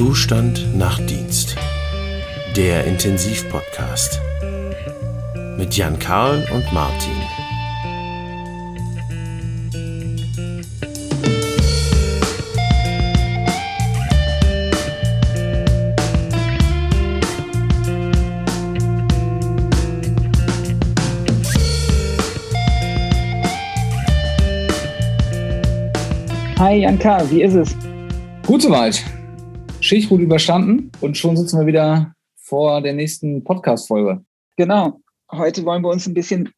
Zustand nach Dienst. Der Intensivpodcast mit Jan Karl und Martin. Hi Janka, wie ist es? Gut soweit. Schicht gut überstanden und schon sitzen wir wieder vor der nächsten Podcast-Folge. Genau. Heute wollen wir uns ein bisschen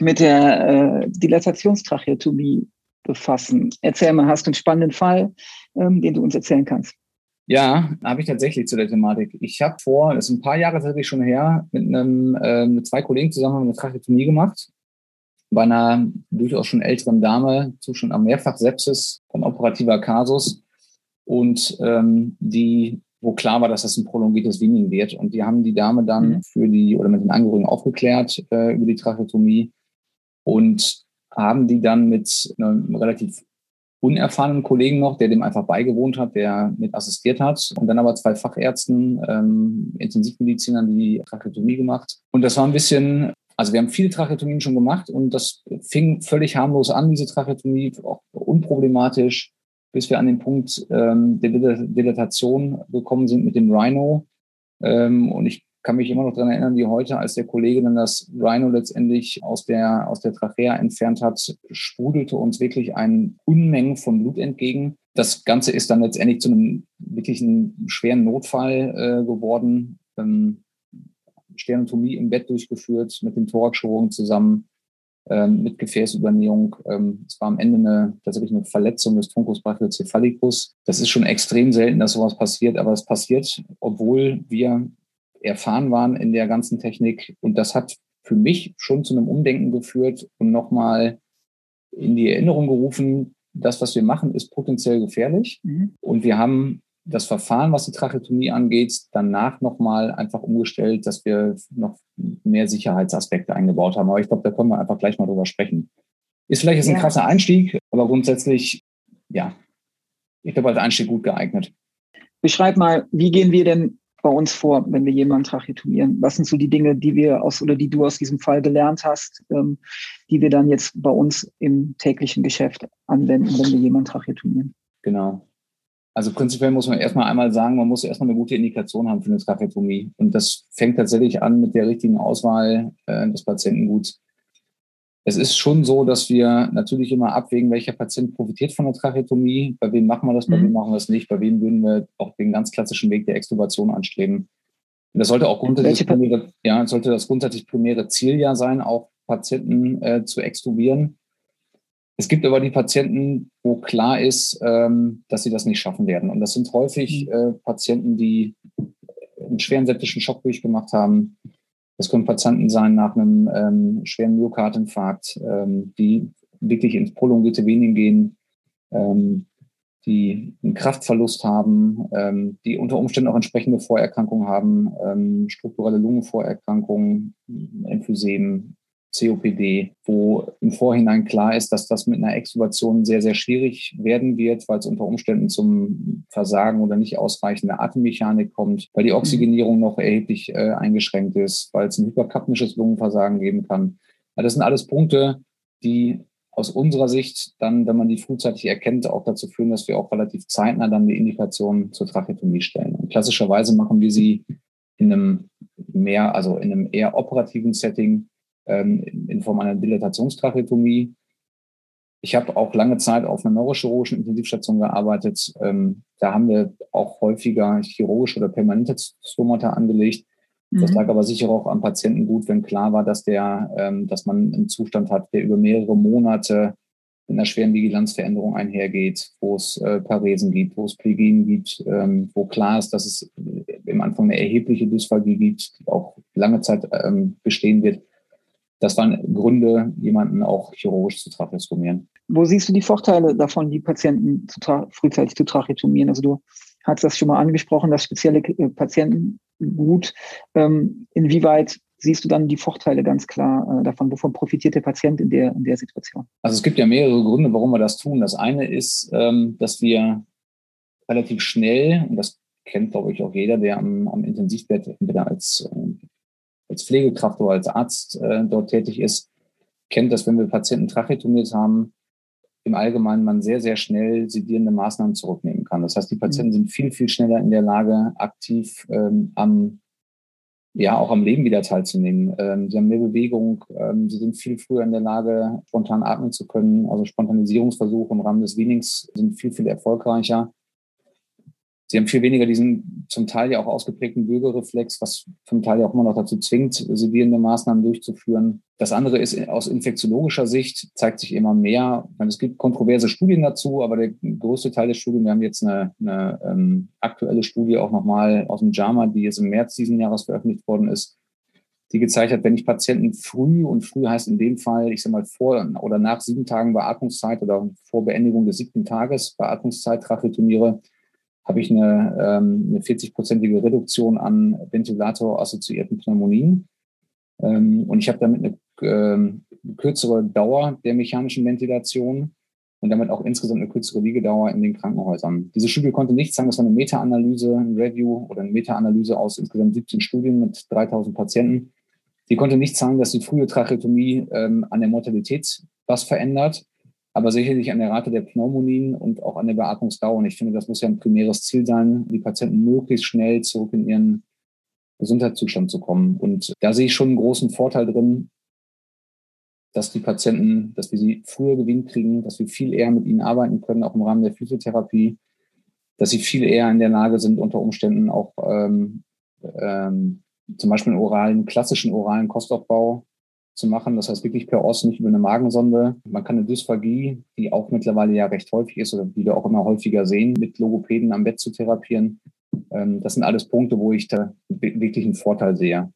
mit der äh, Dilatationstracheotomie befassen. Erzähl mal, hast du einen spannenden Fall, ähm, den du uns erzählen kannst? Ja, habe ich tatsächlich zu der Thematik. Ich habe vor, das ist ein paar Jahre tatsächlich schon her, mit, einem, äh, mit zwei Kollegen zusammen eine Tracheotomie gemacht bei einer durchaus schon älteren Dame, Zustand am Mehrfachsepsis, ein operativer Kasus und ähm, die, wo klar war, dass das ein prolongiertes Weaning wird. Und die haben die Dame dann mhm. für die oder mit den Angehörigen aufgeklärt äh, über die Tracheotomie und haben die dann mit einem relativ unerfahrenen Kollegen noch, der dem einfach beigewohnt hat, der mit assistiert hat und dann aber zwei Fachärzten, ähm, Intensivmedizinern die Tracheotomie gemacht. Und das war ein bisschen also wir haben viele Tracheotomien schon gemacht und das fing völlig harmlos an, diese Tracheotomie, auch unproblematisch, bis wir an den Punkt ähm, der Dilatation gekommen sind mit dem Rhino. Ähm, und ich kann mich immer noch daran erinnern, wie heute, als der Kollege dann das Rhino letztendlich aus der, aus der Trachea entfernt hat, sprudelte uns wirklich ein Unmengen von Blut entgegen. Das Ganze ist dann letztendlich zu einem wirklichen schweren Notfall äh, geworden. Ähm, Sternotomie im Bett durchgeführt, mit dem Thoraxchirurgen zusammen, ähm, mit Gefäßübernähung. Ähm, es war am Ende eine, tatsächlich eine Verletzung des Truncus brachiocephalicus. Das ist schon extrem selten, dass sowas passiert, aber es passiert, obwohl wir erfahren waren in der ganzen Technik. Und das hat für mich schon zu einem Umdenken geführt und nochmal in die Erinnerung gerufen, das, was wir machen, ist potenziell gefährlich. Mhm. Und wir haben das Verfahren, was die Tracheotomie angeht, danach nochmal einfach umgestellt, dass wir noch mehr Sicherheitsaspekte eingebaut haben. Aber ich glaube, da können wir einfach gleich mal drüber sprechen. Ist vielleicht jetzt ein ja. krasser Einstieg, aber grundsätzlich, ja, ich glaube, als Einstieg gut geeignet. Beschreib mal, wie gehen wir denn bei uns vor, wenn wir jemanden tracheotomieren? Was sind so die Dinge, die wir aus oder die du aus diesem Fall gelernt hast, ähm, die wir dann jetzt bei uns im täglichen Geschäft anwenden, wenn wir jemanden tracheotomieren? Genau. Also prinzipiell muss man erstmal einmal sagen, man muss erstmal eine gute Indikation haben für eine Tracheotomie. Und das fängt tatsächlich an mit der richtigen Auswahl äh, des Patientenguts. Es ist schon so, dass wir natürlich immer abwägen, welcher Patient profitiert von der Tracheotomie, bei wem machen wir das, bei mhm. wem machen wir es nicht, bei wem würden wir auch den ganz klassischen Weg der Extubation anstreben. Und das sollte auch grundsätzlich, primäre, ja, sollte das grundsätzlich primäre Ziel ja sein, auch Patienten äh, zu extubieren. Es gibt aber die Patienten, wo klar ist, ähm, dass sie das nicht schaffen werden. Und das sind häufig mhm. äh, Patienten, die einen schweren septischen Schock durchgemacht haben. Das können Patienten sein nach einem ähm, schweren Myokardinfarkt, ähm, die wirklich ins prolongierte Vening gehen, ähm, die einen Kraftverlust haben, ähm, die unter Umständen auch entsprechende Vorerkrankungen haben, ähm, strukturelle Lungenvorerkrankungen, Emphysem, COPD, wo im Vorhinein klar ist, dass das mit einer Extubation sehr, sehr schwierig werden wird, weil es unter Umständen zum Versagen oder nicht ausreichender Atemmechanik kommt, weil die Oxygenierung noch erheblich äh, eingeschränkt ist, weil es ein hyperkapnisches Lungenversagen geben kann. Also das sind alles Punkte, die aus unserer Sicht dann, wenn man die frühzeitig erkennt, auch dazu führen, dass wir auch relativ zeitnah dann die Indikation zur Tracheotomie stellen. Und klassischerweise machen wir sie in einem mehr, also in einem eher operativen Setting, ähm, in Form einer Dilatationstracheotomie. Ich habe auch lange Zeit auf einer neurochirurgischen Intensivstation gearbeitet. Ähm, da haben wir auch häufiger chirurgische oder permanente Stomata angelegt. Das mhm. lag aber sicher auch am Patienten gut, wenn klar war, dass der, ähm, dass man einen Zustand hat, der über mehrere Monate mit einer schweren Vigilanzveränderung einhergeht, wo es äh, Paresen gibt, wo es Plegien gibt, ähm, wo klar ist, dass es im Anfang eine erhebliche Dysphagie gibt, die auch lange Zeit ähm, bestehen wird das waren Gründe, jemanden auch chirurgisch zu tracheostomieren. Wo siehst du die Vorteile davon, die Patienten zu frühzeitig zu tracheotomieren? Also du hast das schon mal angesprochen, das spezielle äh, Patientengut. Ähm, inwieweit siehst du dann die Vorteile ganz klar äh, davon? Wovon profitiert der Patient in der, in der Situation? Also es gibt ja mehrere Gründe, warum wir das tun. Das eine ist, ähm, dass wir relativ schnell, und das kennt, glaube ich, auch jeder, der am, am Intensivbett entweder als, äh, als Pflegekraft oder als Arzt äh, dort tätig ist, kennt, dass wenn wir Patienten tracheotomiert haben, im Allgemeinen man sehr, sehr schnell sedierende Maßnahmen zurücknehmen kann. Das heißt, die Patienten mhm. sind viel, viel schneller in der Lage, aktiv ähm, am, ja, auch am Leben wieder teilzunehmen. Ähm, sie haben mehr Bewegung, ähm, sie sind viel früher in der Lage, spontan atmen zu können. Also Spontanisierungsversuche im Rahmen des Wienings sind viel, viel erfolgreicher. Sie haben viel weniger diesen zum Teil ja auch ausgeprägten Bürgerreflex, was zum Teil ja auch immer noch dazu zwingt, sedierende Maßnahmen durchzuführen. Das andere ist aus infektiologischer Sicht zeigt sich immer mehr. Es gibt kontroverse Studien dazu, aber der größte Teil der Studien, wir haben jetzt eine, eine ähm, aktuelle Studie auch nochmal aus dem JAMA, die jetzt im März diesen Jahres veröffentlicht worden ist, die gezeigt hat, wenn ich Patienten früh, und früh heißt in dem Fall, ich sage mal vor oder nach sieben Tagen Beatmungszeit oder vor Beendigung des siebten Tages Beatmungszeit tracheotomiere, habe ich eine, ähm, eine 40-prozentige Reduktion an Ventilator-assoziierten Pneumonien. Ähm, und ich habe damit eine ähm, kürzere Dauer der mechanischen Ventilation und damit auch insgesamt eine kürzere Liegedauer in den Krankenhäusern. Diese Studie konnte nicht sagen, das war eine Meta-Analyse, ein Review oder eine Meta-Analyse aus insgesamt 17 Studien mit 3000 Patienten. Die konnte nicht sagen, dass die frühe Tracheotomie ähm, an der Mortalität was verändert aber sicherlich an der Rate der Pneumonien und auch an der Beatmungsdauer. Und ich finde, das muss ja ein primäres Ziel sein, die Patienten möglichst schnell zurück in ihren Gesundheitszustand zu kommen. Und da sehe ich schon einen großen Vorteil drin, dass die Patienten, dass wir sie früher gewinnt kriegen, dass wir viel eher mit ihnen arbeiten können, auch im Rahmen der Physiotherapie, dass sie viel eher in der Lage sind, unter Umständen auch ähm, ähm, zum Beispiel einen oralen, klassischen oralen Kostaufbau zu machen. Das heißt wirklich per Os, nicht über eine Magensonde. Man kann eine Dysphagie, die auch mittlerweile ja recht häufig ist oder die wir auch immer häufiger sehen, mit Logopäden am Bett zu therapieren. Ähm, das sind alles Punkte, wo ich da wirklich einen Vorteil sehe.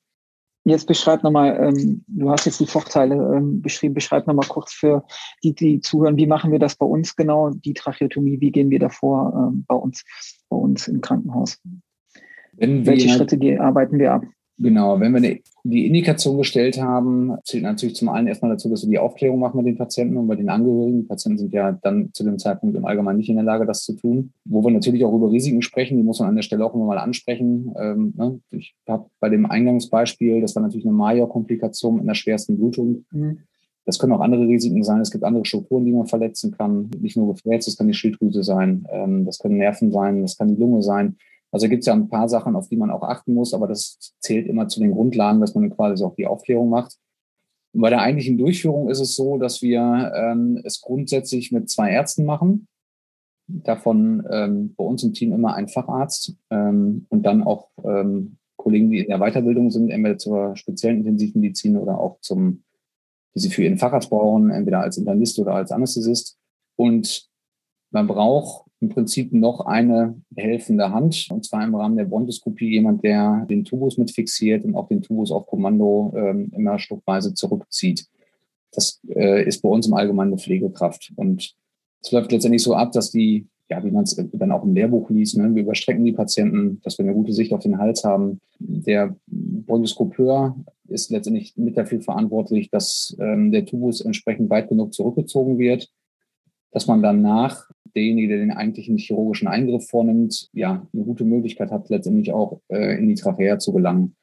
Jetzt beschreib nochmal, ähm, du hast jetzt die Vorteile ähm, beschrieben, beschreib nochmal kurz für die, die zuhören, wie machen wir das bei uns genau, die Tracheotomie, wie gehen wir davor ähm, bei uns, bei uns im Krankenhaus? Welche Schritte arbeiten wir ab? Genau, wenn wir die Indikation gestellt haben, zählt natürlich zum einen erstmal dazu, dass wir die Aufklärung machen mit den Patienten und bei den Angehörigen. Die Patienten sind ja dann zu dem Zeitpunkt im Allgemeinen nicht in der Lage, das zu tun. Wo wir natürlich auch über Risiken sprechen, die muss man an der Stelle auch immer mal ansprechen. Ähm, ne? Ich habe bei dem Eingangsbeispiel, das war natürlich eine Major-Komplikation mit einer schwersten Blutung. Mhm. Das können auch andere Risiken sein. Es gibt andere Strukturen, die man verletzen kann. Nicht nur Gefäß, das kann die Schilddrüse sein, ähm, das können Nerven sein, das kann die Lunge sein. Also gibt es ja ein paar Sachen, auf die man auch achten muss, aber das zählt immer zu den Grundlagen, dass man quasi auch die Aufklärung macht. Und bei der eigentlichen Durchführung ist es so, dass wir ähm, es grundsätzlich mit zwei Ärzten machen. Davon ähm, bei uns im Team immer ein Facharzt ähm, und dann auch ähm, Kollegen, die in der Weiterbildung sind, entweder zur speziellen Intensivmedizin oder auch zum, die sie für ihren Facharzt brauchen, entweder als Internist oder als Anästhesist. Und man braucht im Prinzip noch eine helfende Hand, und zwar im Rahmen der Bronchoskopie jemand, der den Tubus mit fixiert und auch den Tubus auf Kommando ähm, immer stückweise zurückzieht. Das äh, ist bei uns im Allgemeinen eine Pflegekraft. Und es läuft letztendlich so ab, dass die, ja, wie man es dann auch im Lehrbuch liest, ne, wir überstrecken die Patienten, dass wir eine gute Sicht auf den Hals haben. Der Bronchoskopeur ist letztendlich mit dafür verantwortlich, dass ähm, der Tubus entsprechend weit genug zurückgezogen wird, dass man danach derjenige, der den eigentlichen chirurgischen Eingriff vornimmt, ja, eine gute Möglichkeit hat, letztendlich auch äh, in die Trachea zu gelangen.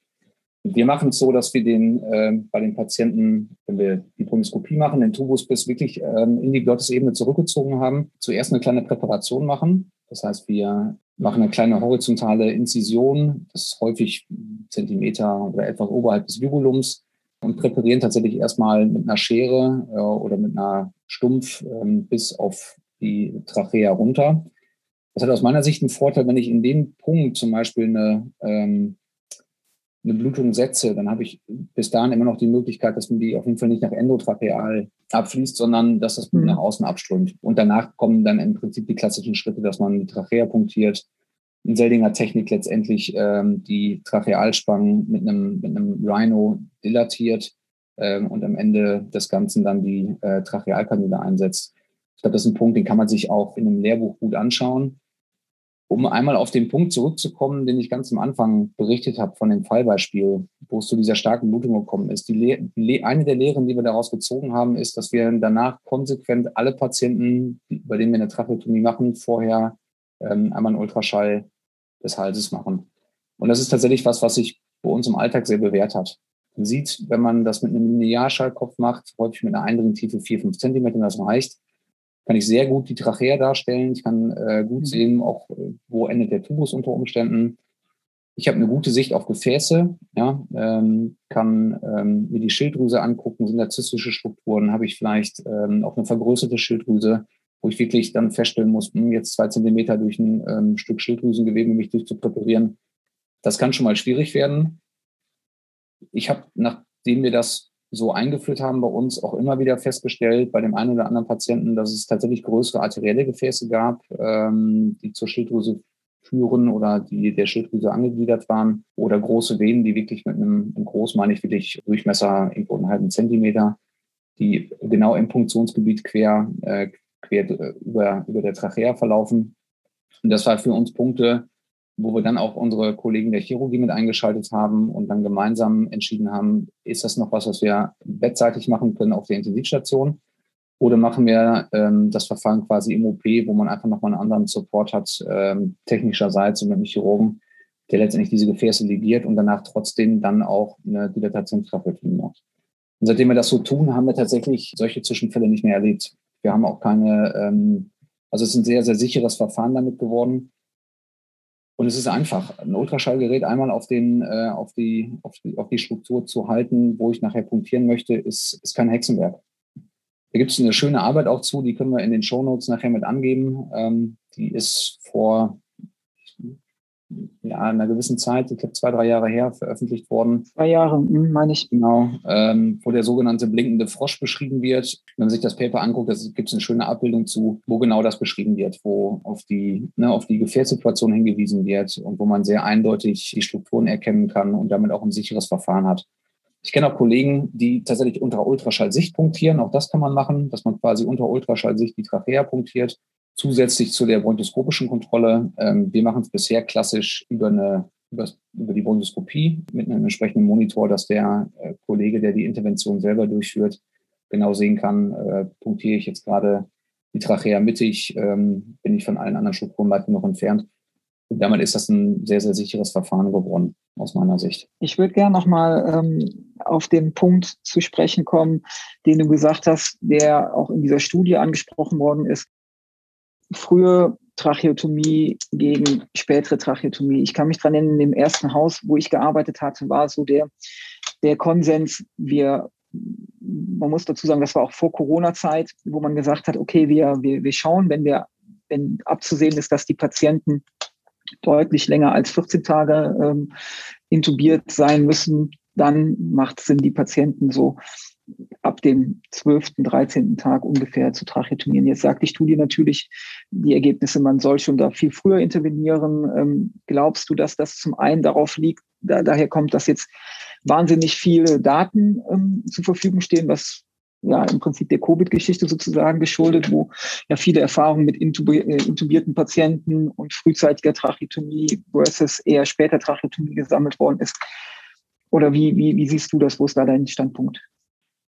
Wir machen es so, dass wir den äh, bei den Patienten, wenn wir die Bronchoskopie machen, den Tubus bis wirklich ähm, in die Glottesebene zurückgezogen haben, zuerst eine kleine Präparation machen. Das heißt, wir machen eine kleine horizontale Inzision, das ist häufig Zentimeter oder etwas oberhalb des Virulums und präparieren tatsächlich erstmal mit einer Schere äh, oder mit einer Stumpf ähm, bis auf die Trachea runter. Das hat aus meiner Sicht einen Vorteil, wenn ich in dem Punkt zum Beispiel eine, ähm, eine Blutung setze, dann habe ich bis dahin immer noch die Möglichkeit, dass man die auf jeden Fall nicht nach endotracheal abfließt, sondern dass das Blut mhm. nach außen abströmt. Und danach kommen dann im Prinzip die klassischen Schritte, dass man die Trachea punktiert, in Seldinger Technik letztendlich ähm, die Trachealspangen mit einem, mit einem Rhino dilatiert ähm, und am Ende des Ganzen dann die äh, Trachealkanüle einsetzt. Glaube, das ist ein Punkt, den kann man sich auch in einem Lehrbuch gut anschauen. Um einmal auf den Punkt zurückzukommen, den ich ganz am Anfang berichtet habe von dem Fallbeispiel, wo es zu dieser starken Blutung gekommen ist. Die eine der Lehren, die wir daraus gezogen haben, ist, dass wir danach konsequent alle Patienten, bei denen wir eine Tracheotomie machen, vorher ähm, einmal einen Ultraschall des Halses machen. Und das ist tatsächlich was, was sich bei uns im Alltag sehr bewährt hat. Man sieht, wenn man das mit einem Linearschallkopf macht, häufig mit einer Eindringtiefe 4, 5 Zentimeter, das reicht, kann ich sehr gut die Trachea darstellen. Ich kann äh, gut mhm. sehen, auch äh, wo endet der Tubus unter Umständen. Ich habe eine gute Sicht auf Gefäße, ja, ähm, kann ähm, mir die Schilddrüse angucken, sind da zystische Strukturen, habe ich vielleicht ähm, auch eine vergrößerte Schilddrüse, wo ich wirklich dann feststellen muss, hm, jetzt zwei Zentimeter durch ein ähm, Stück Schilddrüsengewebe mich durchzupräparieren. Das kann schon mal schwierig werden. Ich habe, nachdem wir das so eingeführt haben bei uns, auch immer wieder festgestellt, bei dem einen oder anderen Patienten, dass es tatsächlich größere arterielle Gefäße gab, ähm, die zur Schilddrüse führen oder die der Schilddrüse angegliedert waren oder große Venen, die wirklich mit einem, einem groß meine ich wirklich Durchmesser irgendwo einen halben Zentimeter, die genau im Punktionsgebiet quer, äh, quer äh, über, über der Trachea verlaufen. Und das war für uns Punkte, wo wir dann auch unsere Kollegen der Chirurgie mit eingeschaltet haben und dann gemeinsam entschieden haben, ist das noch was, was wir bettseitig machen können auf der Intensivstation? Oder machen wir ähm, das Verfahren quasi im OP, wo man einfach nochmal einen anderen Support hat, ähm, technischerseits und mit dem Chirurgen, der letztendlich diese Gefäße ligiert und danach trotzdem dann auch eine Dilatationstracheotomie macht. Und seitdem wir das so tun, haben wir tatsächlich solche Zwischenfälle nicht mehr erlebt. Wir haben auch keine, ähm, also es ist ein sehr, sehr sicheres Verfahren damit geworden. Und es ist einfach, ein Ultraschallgerät einmal auf, den, äh, auf, die, auf, die, auf die Struktur zu halten, wo ich nachher punktieren möchte, ist, ist kein Hexenwerk. Da gibt es eine schöne Arbeit auch zu, die können wir in den Show Notes nachher mit angeben. Ähm, die ist vor ja, einer gewissen Zeit, ich glaube zwei, drei Jahre her, veröffentlicht worden. Zwei Jahre, hm, meine ich. Genau, ähm, wo der sogenannte blinkende Frosch beschrieben wird. Wenn man sich das Paper anguckt, gibt es eine schöne Abbildung zu, wo genau das beschrieben wird, wo auf die, ne, auf die Gefährdssituation hingewiesen wird und wo man sehr eindeutig die Strukturen erkennen kann und damit auch ein sicheres Verfahren hat. Ich kenne auch Kollegen, die tatsächlich unter Ultraschallsicht punktieren. Auch das kann man machen, dass man quasi unter Ultraschallsicht die Trachea punktiert, zusätzlich zu der bronchoskopischen Kontrolle. Ähm, wir machen es bisher klassisch über eine über, über die Bronchoskopie mit einem entsprechenden Monitor, dass der äh, Kollege, der die Intervention selber durchführt, genau sehen kann, äh, punktiere ich jetzt gerade die Trachea mittig, ähm, bin ich von allen anderen weit genug entfernt. Und damit ist das ein sehr, sehr sicheres Verfahren geworden, aus meiner Sicht. Ich würde gerne nochmal ähm, auf den Punkt zu sprechen kommen, den du gesagt hast, der auch in dieser Studie angesprochen worden ist. Frühe Tracheotomie gegen spätere Tracheotomie. Ich kann mich dran erinnern, in dem ersten Haus, wo ich gearbeitet hatte, war so der, der Konsens, wir, man muss dazu sagen, das war auch vor Corona-Zeit, wo man gesagt hat, okay, wir, wir, wir schauen, wenn wir, wenn abzusehen ist, dass die Patienten deutlich länger als 14 Tage ähm, intubiert sein müssen, dann macht es Sinn, die Patienten so ab dem 12., 13. Tag ungefähr zu tracheotomieren. Jetzt sagt die Studie natürlich die Ergebnisse, man soll schon da viel früher intervenieren. Ähm, glaubst du, dass das zum einen darauf liegt, da, daher kommt, dass jetzt wahnsinnig viele Daten ähm, zur Verfügung stehen, was ja im Prinzip der Covid-Geschichte sozusagen geschuldet, wo ja viele Erfahrungen mit äh, intubierten Patienten und frühzeitiger Tracheotomie versus eher später Tracheotomie gesammelt worden ist. Oder wie, wie, wie siehst du das? Wo ist da dein Standpunkt?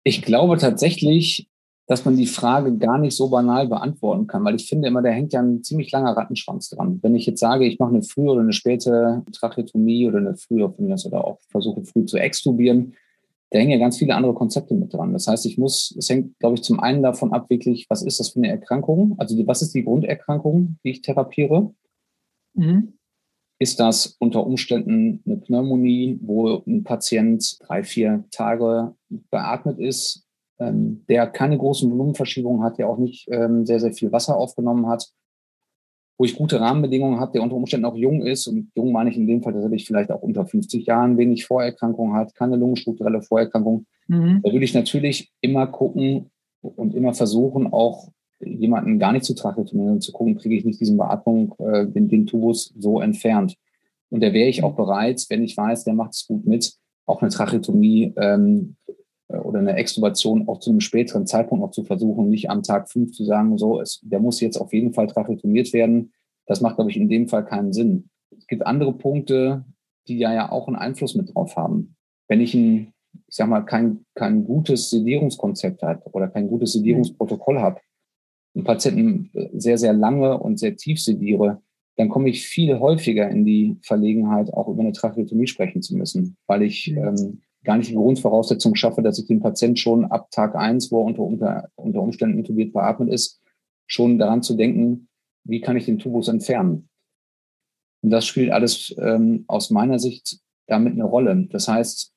Ich glaube tatsächlich, dass man die Frage gar nicht so banal beantworten kann, weil ich finde immer, da hängt ja ein ziemlich langer Rattenschwanz dran. Wenn ich jetzt sage, ich mache eine frühe oder eine späte Tracheotomie oder eine frühe oder auch versuche früh zu extubieren, da hängen ja ganz viele andere Konzepte mit dran. Das heißt, ich muss, es hängt, glaube ich, zum einen davon ab, wirklich, was ist das für eine Erkrankung? Also was ist die Grunderkrankung, die ich therapiere? Mhm. Ist das unter Umständen eine Pneumonie, wo ein Patient drei, vier Tage beatmet ist, ähm, der keine großen Volumenverschiebungen hat, der auch nicht ähm, sehr, sehr viel Wasser aufgenommen hat, wo ich gute Rahmenbedingungen habe, der unter Umständen auch jung ist. Und jung meine ich in dem Fall tatsächlich vielleicht auch unter 50 Jahren, wenig Vorerkrankungen hat, keine lungenstrukturelle Vorerkrankung. Mhm. Da würde ich natürlich immer gucken und immer versuchen, auch jemanden gar nicht zu tracheotomieren und zu gucken, kriege ich nicht diesen Beatmung, äh, den, den Tubus so entfernt. Und da wäre ich auch bereit, wenn ich weiß, der macht es gut mit, auch eine Tracheotomie ähm, äh, oder eine Extubation auch zu einem späteren Zeitpunkt noch zu versuchen, nicht am Tag fünf zu sagen, so, es, der muss jetzt auf jeden Fall tracheotomiert werden. Das macht, glaube ich, in dem Fall keinen Sinn. Es gibt andere Punkte, die ja, ja auch einen Einfluss mit drauf haben. Wenn ich ein, ich sag mal, kein, kein gutes Sedierungskonzept habe oder kein gutes Sedierungsprotokoll habe, einen Patienten sehr, sehr lange und sehr tief sediere, dann komme ich viel häufiger in die Verlegenheit, auch über eine Tracheotomie sprechen zu müssen, weil ich mhm. ähm, gar nicht die Grundvoraussetzung schaffe, dass ich den Patient schon ab Tag eins, wo er unter, unter, unter Umständen intubiert beatmet ist, schon daran zu denken, wie kann ich den Tubus entfernen. Und das spielt alles ähm, aus meiner Sicht damit eine Rolle. Das heißt,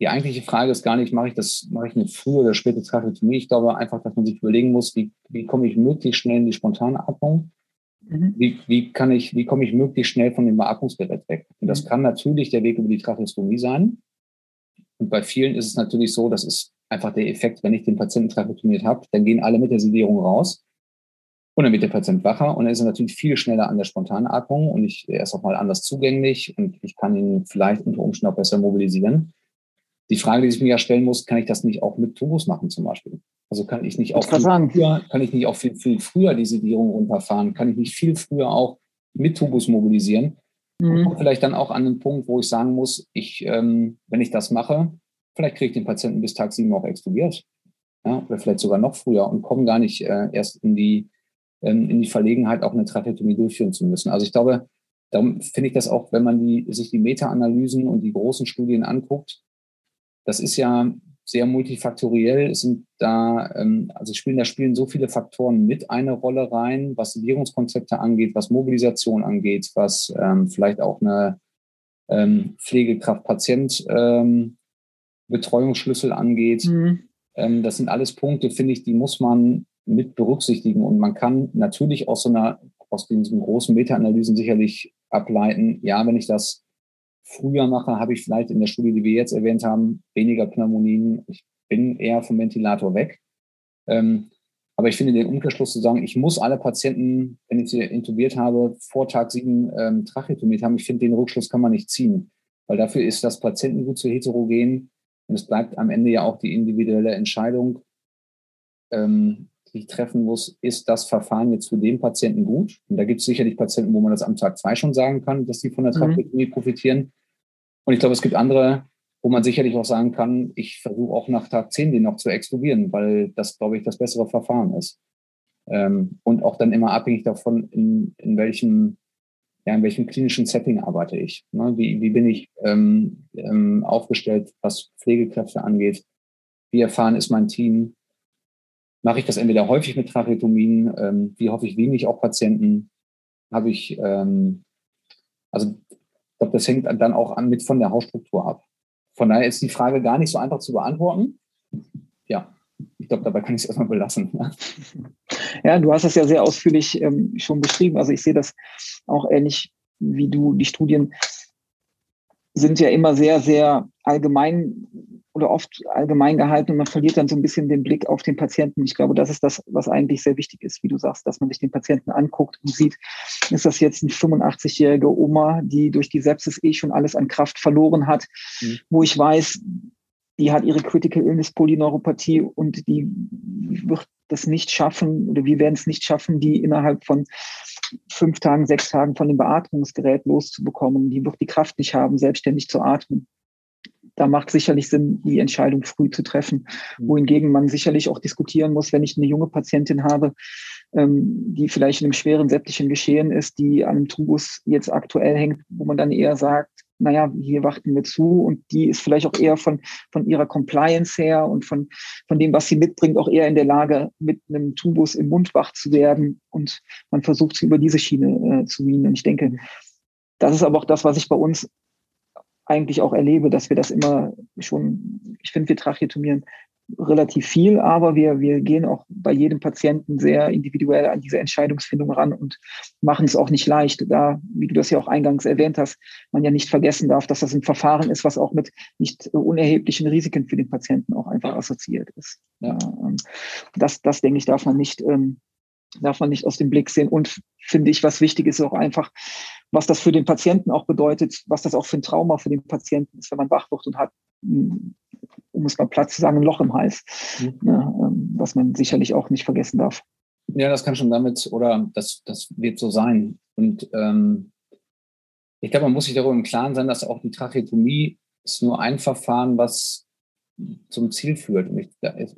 die eigentliche Frage ist gar nicht, mache ich das, mache ich eine frühe oder späte Tracheotomie? Ich glaube einfach, dass man sich überlegen muss, wie, wie komme ich möglichst schnell in die spontane Atmung? Mhm. Wie, wie kann ich, wie komme ich möglichst schnell von dem Beatmungsgerät weg? Und das mhm. kann natürlich der Weg über die Tracheostomie sein. Und bei vielen ist es natürlich so, das ist einfach der Effekt, wenn ich den Patienten tracheotomiert habe, dann gehen alle mit der Sedierung raus. Und dann wird der Patient wacher und dann ist er natürlich viel schneller an der spontanen Atmung und ich, er ist auch mal anders zugänglich und ich kann ihn vielleicht unter Umständen auch besser mobilisieren. Die Frage, die sich mir ja stellen muss, kann ich das nicht auch mit Tubus machen zum Beispiel? Also kann ich nicht auch viel früher, kann ich nicht auch viel, viel früher die Sedierung runterfahren? Kann ich nicht viel früher auch mit Tubus mobilisieren? Mhm. Und vielleicht dann auch an einen Punkt, wo ich sagen muss, ich, ähm, wenn ich das mache, vielleicht kriege ich den Patienten bis Tag sieben auch extubiert. Ja, oder vielleicht sogar noch früher und komme gar nicht äh, erst in die ähm, in die Verlegenheit, auch eine Tracheotomie durchführen zu müssen. Also ich glaube, darum finde ich das auch, wenn man die, sich die Meta-Analysen und die großen Studien anguckt, das ist ja sehr multifaktoriell. Es sind da, ähm, also spielen da spielen so viele Faktoren mit eine Rolle rein, was Währungskonzepte angeht, was Mobilisation angeht, was ähm, vielleicht auch eine ähm, Pflegekraft-Patient-Betreuungsschlüssel ähm, angeht. Mhm. Ähm, das sind alles Punkte, finde ich, die muss man mit berücksichtigen. Und man kann natürlich aus so einer, aus diesen großen Meta-Analysen sicherlich ableiten, ja, wenn ich das früher mache, habe ich vielleicht in der Studie, die wir jetzt erwähnt haben, weniger Pneumonien. Ich bin eher vom Ventilator weg. Ähm, aber ich finde den Umkehrschluss zu sagen, ich muss alle Patienten, wenn ich sie intubiert habe, vor Tag sieben ähm, Tracheotomiert haben, ich finde, den Rückschluss kann man nicht ziehen. Weil dafür ist das Patientengut zu heterogen und es bleibt am Ende ja auch die individuelle Entscheidung, ähm, ich treffen muss, ist das Verfahren jetzt für den Patienten gut? Und da gibt es sicherlich Patienten, wo man das am Tag zwei schon sagen kann, dass die von der mhm. Tracheotomie mhm. profitieren. Und ich glaube, es gibt andere, wo man sicherlich auch sagen kann, ich versuche auch nach Tag zehn den noch zu extubieren, weil das, glaube ich, das bessere Verfahren ist. Ähm, und auch dann immer abhängig davon, in, in welchem ja, in welchem klinischen Setting arbeite ich? Ne? Wie, wie bin ich ähm, ähm, aufgestellt, was Pflegekräfte angeht? Wie erfahren ist mein Team? Mache ich das entweder häufig mit Tracheotomien, ähm, wie hoffe ich wenig auch Patienten, habe ich, ähm, also ich glaube, das hängt dann auch an mit von der Hausstruktur ab. Von daher ist die Frage gar nicht so einfach zu beantworten. Ja, ich glaube, dabei kann ich es erstmal belassen. Ja. du hast es ja sehr ausführlich ähm, schon beschrieben. Also ich sehe das auch ähnlich wie du. Die Studien sind ja immer sehr, sehr allgemein oder oft allgemein gehalten und man verliert dann so ein bisschen den Blick auf den Patienten. Ich glaube, das ist das, was eigentlich sehr wichtig ist, wie du sagst, dass man sich den Patienten anguckt und sieht, ist das jetzt eine 85-jährige Oma, die durch die Sepsis eh schon alles an Kraft verloren hat, mhm. wo ich weiß, die hat ihre Critical Illness Polyneuropathie und die wird das nicht schaffen oder wir werden es nicht schaffen, die innerhalb von fünf Tagen, sechs Tagen von dem Beatmungsgerät loszubekommen. Die wird die Kraft nicht haben, selbstständig zu atmen da macht sicherlich Sinn, die Entscheidung früh zu treffen. Mhm. Wohingegen man sicherlich auch diskutieren muss, wenn ich eine junge Patientin habe, ähm, die vielleicht in einem schweren septischen Geschehen ist, die an einem Tubus jetzt aktuell hängt, wo man dann eher sagt, naja, hier warten wir zu und die ist vielleicht auch eher von, von ihrer Compliance her und von, von dem, was sie mitbringt, auch eher in der Lage, mit einem Tubus im Mund wach zu werden und man versucht sie über diese Schiene äh, zu wiegen. Und ich denke, das ist aber auch das, was ich bei uns eigentlich auch erlebe, dass wir das immer schon, ich finde, wir tracheotomieren relativ viel, aber wir, wir gehen auch bei jedem Patienten sehr individuell an diese Entscheidungsfindung ran und machen es auch nicht leicht. Da, wie du das ja auch eingangs erwähnt hast, man ja nicht vergessen darf, dass das ein Verfahren ist, was auch mit nicht unerheblichen Risiken für den Patienten auch einfach assoziiert ist. Ja. Ähm, das, das denke ich, darf man nicht, ähm, darf man nicht aus dem Blick sehen. Und finde ich, was wichtig ist, auch einfach, was das für den Patienten auch bedeutet, was das auch für ein Trauma für den Patienten ist, wenn man wach wird und hat, hm, um es mal Platz zu sagen, ein Loch im Hals, mhm. ja, ähm, was man sicherlich auch nicht vergessen darf. Ja, das kann schon damit, oder das, das wird so sein. Und ähm, ich glaube, man muss sich darüber im Klaren sein, dass auch die Tracheotomie ist nur ein Verfahren, was zum Ziel führt. Und ich,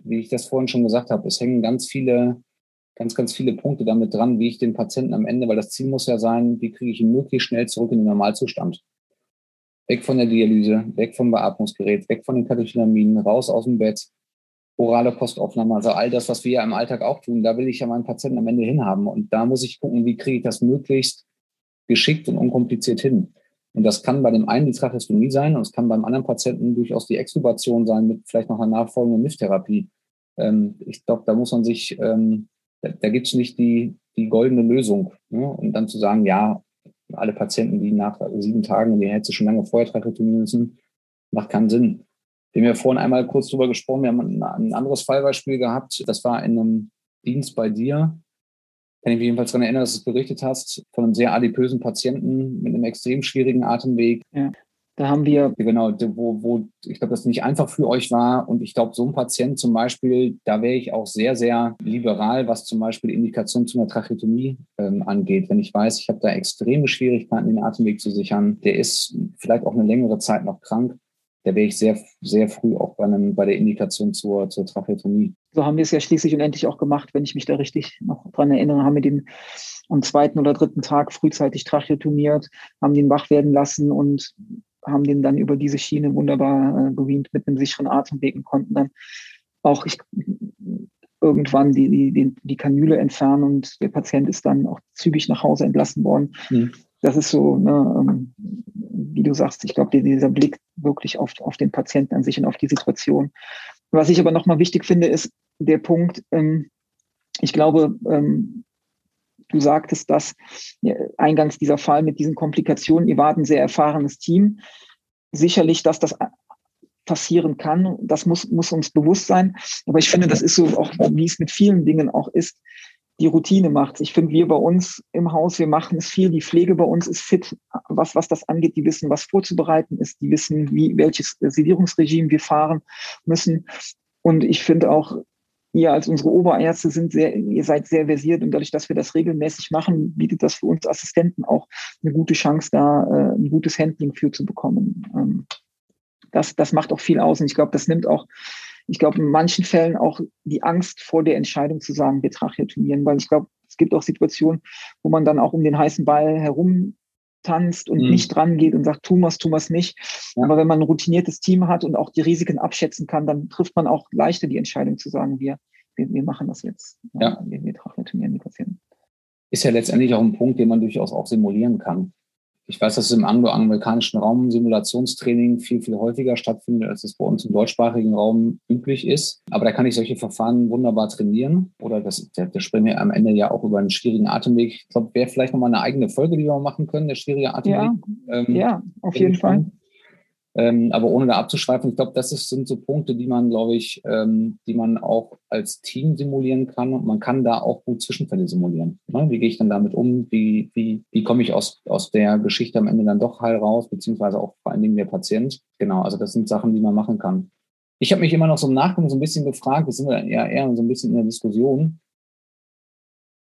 wie ich das vorhin schon gesagt habe, es hängen ganz viele ganz, ganz viele Punkte damit dran, wie ich den Patienten am Ende, weil das Ziel muss ja sein, wie kriege ich ihn möglichst schnell zurück in den Normalzustand. Weg von der Dialyse, weg vom Beatmungsgerät, weg von den Katecholaminen, raus aus dem Bett, orale Postaufnahme, also all das, was wir ja im Alltag auch tun, da will ich ja meinen Patienten am Ende hinhaben. Und da muss ich gucken, wie kriege ich das möglichst geschickt und unkompliziert hin. Und das kann bei dem einen die Tracheostomie sein und es kann beim anderen Patienten durchaus die Extubation sein mit vielleicht noch einer nachfolgenden NIF-Therapie. Ähm, ich glaube, da muss man sich, ähm, da, da gibt es nicht die, die goldene Lösung. Ne? Und dann zu sagen, ja, alle Patienten, die nach sieben Tagen, die hätte schon lange vorher tracheotomieren müssen, macht keinen Sinn. Wir haben ja vorhin einmal kurz drüber gesprochen, wir haben ein, ein anderes Fallbeispiel gehabt. Das war in einem Dienst bei dir. Kann ich mich jedenfalls daran erinnern, dass du es berichtet hast, von einem sehr adipösen Patienten mit einem extrem schwierigen Atemweg. Ja. Da haben wir. Genau, wo, wo ich glaube, das nicht einfach für euch war. Und ich glaube, so ein Patient zum Beispiel, da wäre ich auch sehr, sehr liberal, was zum Beispiel Indikation zu einer Tracheotomie ähm, angeht. Wenn ich weiß, ich habe da extreme Schwierigkeiten, den Atemweg zu sichern, der ist vielleicht auch eine längere Zeit noch krank, da wäre ich sehr, sehr früh auch bei, einem, bei der Indikation zur, zur Tracheotomie. So haben wir es ja schließlich und endlich auch gemacht, wenn ich mich da richtig noch dran erinnere, haben wir den am zweiten oder dritten Tag frühzeitig tracheotomiert, haben den wach werden lassen und haben den dann über diese Schiene wunderbar äh, beweant mit einem sicheren Atemweg und konnten dann auch ich, irgendwann die, die, die, die Kanüle entfernen und der Patient ist dann auch zügig nach Hause entlassen worden. Mhm. Das ist so, ne, ähm, wie du sagst, ich glaube, dieser Blick wirklich auf, auf den Patienten an sich und auf die Situation. Was ich aber nochmal wichtig finde, ist der Punkt, ähm, ich glaube, ähm, du sagtest dass eingangs dieser Fall mit diesen Komplikationen, ihr wart ein sehr erfahrenes Team. Sicherlich, dass das passieren kann, das muss, muss uns bewusst sein. Aber ich finde, das ist so auch, wie es mit vielen Dingen auch ist, die Routine macht. Ich finde, wir bei uns im Haus, wir machen es viel. Die Pflege bei uns ist fit, was, was das angeht. Die wissen, was vorzubereiten ist. Die wissen, wie, welches Sedierungsregime wir fahren müssen. Und ich finde auch, ihr als unsere Oberärzte sind sehr, ihr seid sehr versiert und dadurch, dass wir das regelmäßig machen, bietet das für uns Assistenten auch eine gute Chance, da äh, ein gutes Handling für zu bekommen. Ähm, das, das macht auch viel aus und ich glaube, das nimmt auch ich glaube, in manchen Fällen auch die Angst vor der Entscheidung zu sagen, wir tracheotomieren, weil ich glaube, es gibt auch Situationen, wo man dann auch um den heißen Ball herum tanzt und mhm. nicht dran geht und sagt, tu was, tu was nicht. Ja. Aber wenn man ein routiniertes Team hat und auch die Risiken abschätzen kann, dann trifft man auch leichter die Entscheidung zu sagen, wir, wir, wir machen das jetzt. Ja. Wir, wir tracheotomieren die Patienten. Ist ja letztendlich auch ein Punkt, den man durchaus auch simulieren kann. Ich weiß, dass es im angloamerikanischen Raum Simulationstraining viel, viel häufiger stattfindet, als es bei uns im deutschsprachigen Raum üblich ist. Aber da kann ich solche Verfahren wunderbar trainieren. Oder das, da, da sprechen wir am Ende ja auch über einen schwierigen Atemweg. Ich glaube, wäre vielleicht nochmal eine eigene Folge, die wir machen können, der schwierige Atemweg. Ja, ähm, ja auf jeden Fall. Ähm, aber ohne da abzuschweifen, ich glaube, das ist, sind so Punkte, die man, glaube ich, ähm, die man auch als Team simulieren kann und man kann da auch gut Zwischenfälle simulieren. Ne? Wie gehe ich dann damit um? Wie, wie, wie komme ich aus, aus der Geschichte am Ende dann doch heil raus, beziehungsweise auch vor allen Dingen der Patient? Genau, also das sind Sachen, die man machen kann. Ich habe mich immer noch so im Nachgang so ein bisschen gefragt, das sind wir ja eher so ein bisschen in der Diskussion.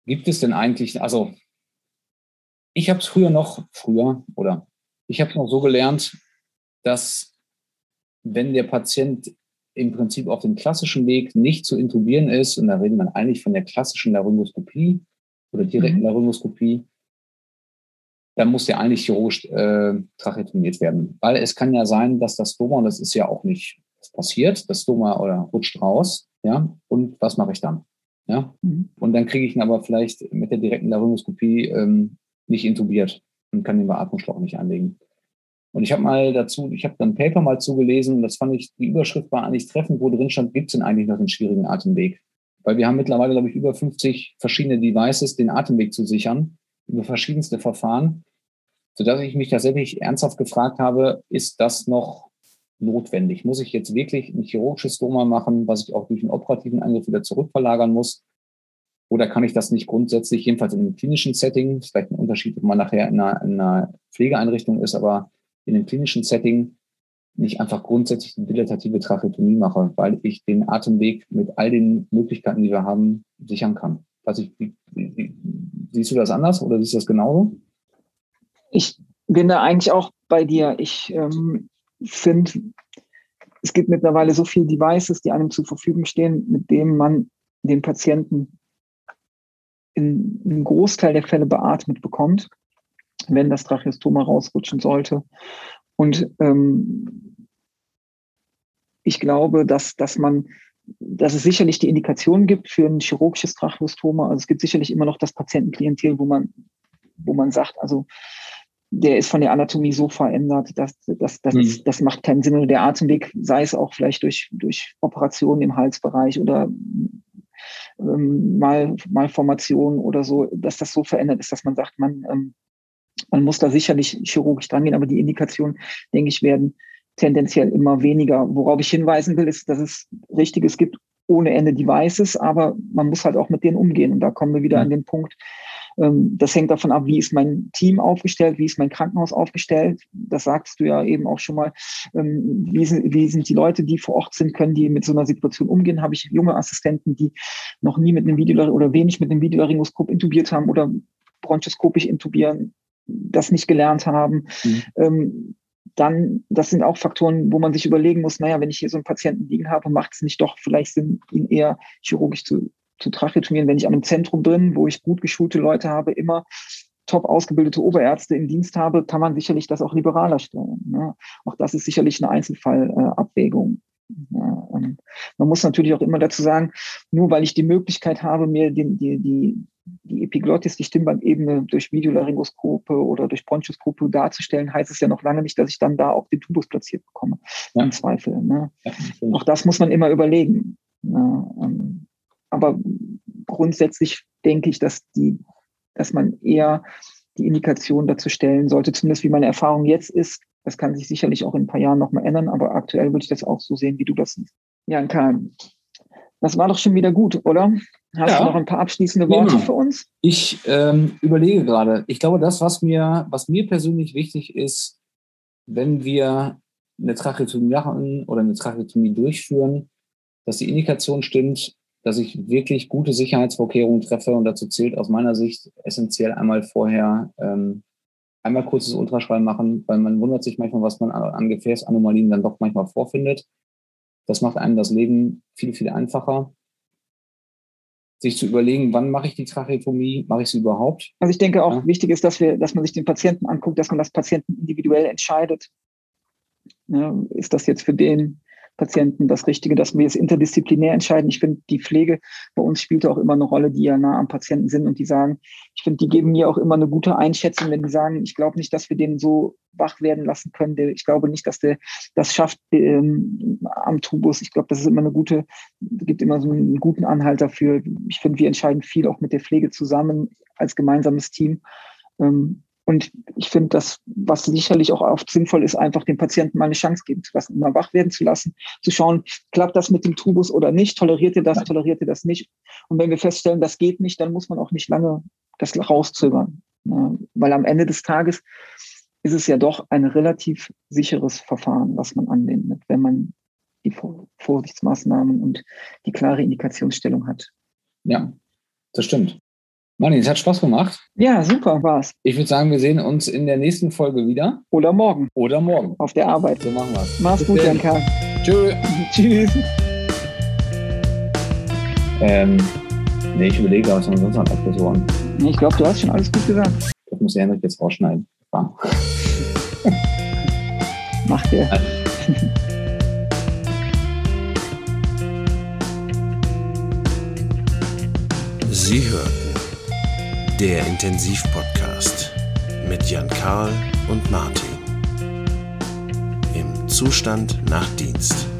Gibt es denn eigentlich, also ich habe es früher noch, früher oder ich habe es noch so gelernt, dass wenn der Patient im Prinzip auf dem klassischen Weg nicht zu intubieren ist, und da reden wir eigentlich von der klassischen Laryngoskopie oder direkten mhm. Laryngoskopie, dann muss der eigentlich chirurgisch äh, tracheotomiert werden. Weil es kann ja sein, dass das Stoma, und das ist ja auch nicht passiert, das Stoma oder rutscht raus, ja, und was mache ich dann? Ja, mhm. und dann kriege ich ihn aber vielleicht mit der direkten Laryngoskopie ähm, nicht intubiert und kann den Beatmungsschlauch nicht anlegen. Und ich habe mal dazu, ich habe dann ein Paper mal zugelesen, das fand ich, die Überschrift war eigentlich treffend, wo drin stand, gibt es denn eigentlich noch einen schwierigen Atemweg? Weil wir haben mittlerweile, glaube ich, über 50 verschiedene Devices, den Atemweg zu sichern, über verschiedenste Verfahren, sodass ich mich tatsächlich ernsthaft gefragt habe, ist das noch notwendig? Muss ich jetzt wirklich ein chirurgisches Stoma machen, was ich auch durch einen operativen Angriff wieder zurückverlagern muss? Oder kann ich das nicht grundsätzlich, jedenfalls in einem klinischen Setting, vielleicht ein Unterschied, ob man nachher in einer, in einer Pflegeeinrichtung ist, aber in einem klinischen Setting nicht einfach grundsätzlich eine dilatative Tracheotomie mache, weil ich den Atemweg mit all den Möglichkeiten, die wir haben, sichern kann. Also ich, siehst du das anders oder siehst du das genauso? Ich bin da eigentlich auch bei dir. Ich ähm, finde, es gibt mittlerweile so viele Devices, die einem zur Verfügung stehen, mit denen man den Patienten in einem Großteil der Fälle beatmet bekommt, wenn das Tracheostoma rausrutschen sollte. Und ähm, ich glaube, dass, dass man, dass es sicherlich die Indikation gibt für ein chirurgisches Tracheostoma. Also es gibt sicherlich immer noch das Patientenklientel, wo man, wo man sagt, also der ist von der Anatomie so verändert, dass, dass, dass mhm. das, macht keinen Sinn. Und der Atemweg, sei es auch vielleicht durch, durch Operationen im Halsbereich oder ähm, mal Malformationen oder so, dass das so verändert ist, dass man sagt, man, ähm, man muss da sicherlich chirurgisch dran gehen, aber die Indikationen, denke ich, werden tendenziell immer weniger. Worauf ich hinweisen will, ist, dass es Richtiges gibt ohne Ende Devices, aber man muss halt auch mit denen umgehen. Und da kommen wir wieder mhm. an den Punkt, ähm, das hängt davon ab, wie ist mein Team aufgestellt, wie ist mein Krankenhaus aufgestellt. Das sagst du ja eben auch schon mal. Ähm, wie sind, wie sind die Leute, die vor Ort sind, können die mit so einer Situation umgehen? Habe ich junge Assistenten, die noch nie mit einem Video oder wenig mit einem Videolaryngoskop intubiert haben oder bronchoskopisch intubieren, das nicht gelernt haben. Mhm. Ähm, dann, das sind auch Faktoren, wo man sich überlegen muss, naja, wenn ich hier so einen Patienten liegen habe, macht es nicht doch vielleicht Sinn, ihn eher chirurgisch zu zu Tracheotomieren, wenn ich an einem Zentrum bin, wo ich gut geschulte Leute habe, immer top ausgebildete Oberärzte im Dienst habe, kann man sicherlich das auch liberaler stellen. Ne? Auch das ist sicherlich eine Einzelfallabwägung. Ja, ähm, man muss natürlich auch immer dazu sagen, nur weil ich die Möglichkeit habe, mir den, die, die, die Epiglottis, die Stimmbandebene durch Videolaryngoskope oder durch Bronchoskope darzustellen, heißt es ja noch lange nicht, dass ich dann da auch den Tubus platziert bekomme. Ja. Im Zweifel. Ne? Ja, auch das muss man immer überlegen. Ja, ähm, aber grundsätzlich denke ich, dass die, dass man eher die Indikation dazu stellen sollte, zumindest wie meine Erfahrung jetzt ist. Das kann sich sicherlich auch in ein paar Jahren nochmal ändern, aber aktuell würde ich das auch so sehen, wie du das siehst. Ja, Karl, das war doch schon wieder gut, oder? Hast ja. du noch ein paar abschließende Worte für uns? Ich ähm, überlege gerade. Ich glaube, das, was mir, was mir persönlich wichtig ist, wenn wir eine Tracheotomie machen oder eine Tracheotomie durchführen, dass die Indikation stimmt, dass ich wirklich gute Sicherheitsvorkehrungen treffe und dazu zählt aus meiner Sicht essentiell einmal vorher ähm, einmal kurzes Ultraschall machen, weil man wundert sich manchmal, was man an Gefäßanomalien dann doch manchmal vorfindet. Das macht einem das Leben viel, viel einfacher. Sich zu überlegen, wann mache ich die Tracheotomie, mache ich sie überhaupt? Also ich denke auch ja. wichtig ist, dass wir, dass man sich den Patienten anguckt, dass man das Patienten individuell entscheidet. Ja, ist das jetzt für den Patienten das Richtige, dass wir es interdisziplinär entscheiden. Ich finde, die Pflege bei uns spielt auch immer eine Rolle, die ja nah am Patienten sind und die sagen, ich finde, die geben mir auch immer eine gute Einschätzung, wenn die sagen, ich glaube nicht, dass wir den so wach werden lassen können. Ich glaube nicht, dass der das schafft ähm, am Tubus. Ich glaube, das ist immer eine gute, gibt immer so einen guten Anhalt dafür. Ich finde, wir entscheiden viel auch mit der Pflege zusammen als gemeinsames Team. Ähm, und ich finde, das, was sicherlich auch oft sinnvoll ist, einfach dem Patienten mal eine Chance geben zu lassen, mal wach werden zu lassen, zu schauen, klappt das mit dem Tubus oder nicht, toleriert ihr das, toleriert ihr das nicht. Und wenn wir feststellen, das geht nicht, dann muss man auch nicht lange das rauszögern. Weil am Ende des Tages ist es ja doch ein relativ sicheres Verfahren, was man anwendet, wenn man die Vorsichtsmaßnahmen und die klare Indikationsstellung hat. Ja, das stimmt. Manni, es hat Spaß gemacht. Ja, super war's. Ich würde sagen, wir sehen uns in der nächsten Folge wieder. Oder morgen. Oder morgen. Auf der Arbeit. So machen wir's. Mach's Bis gut, Jan Karl. Tschö. Tschüss. Ähm, nee, ich überlege, was haben wir sonst noch abgesoren? Ich glaube, du hast schon alles gut gesagt. Das muss der Henrik jetzt rausschneiden. Macht der. Sie hörten der Intensivpodcast mit Jan Karl und Martin. Im Zustand nach Dienst.